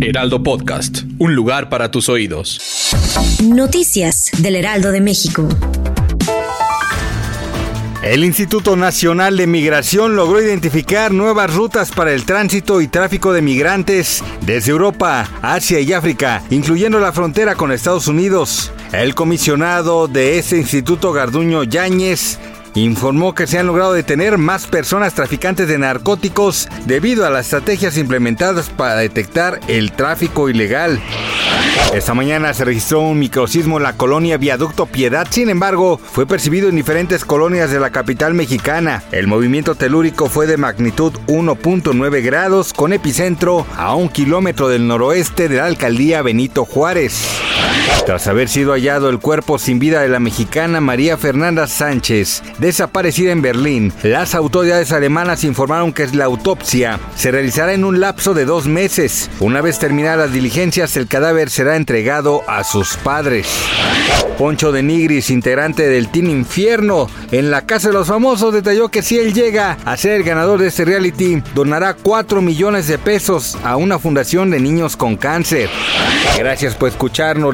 Heraldo Podcast, un lugar para tus oídos. Noticias del Heraldo de México. El Instituto Nacional de Migración logró identificar nuevas rutas para el tránsito y tráfico de migrantes desde Europa, Asia y África, incluyendo la frontera con Estados Unidos. El comisionado de ese instituto, Garduño Yáñez, informó que se han logrado detener más personas traficantes de narcóticos debido a las estrategias implementadas para detectar el tráfico ilegal. Esta mañana se registró un microsismo en la colonia Viaducto Piedad, sin embargo, fue percibido en diferentes colonias de la capital mexicana. El movimiento telúrico fue de magnitud 1.9 grados, con epicentro a un kilómetro del noroeste de la alcaldía Benito Juárez. Tras haber sido hallado el cuerpo sin vida de la mexicana María Fernanda Sánchez, desaparecida en Berlín, las autoridades alemanas informaron que la autopsia se realizará en un lapso de dos meses. Una vez terminadas las diligencias, el cadáver será entregado a sus padres. Poncho de Nigris, integrante del Team Infierno, en la Casa de los Famosos, detalló que si él llega a ser el ganador de este reality, donará 4 millones de pesos a una fundación de niños con cáncer. Gracias por escucharnos,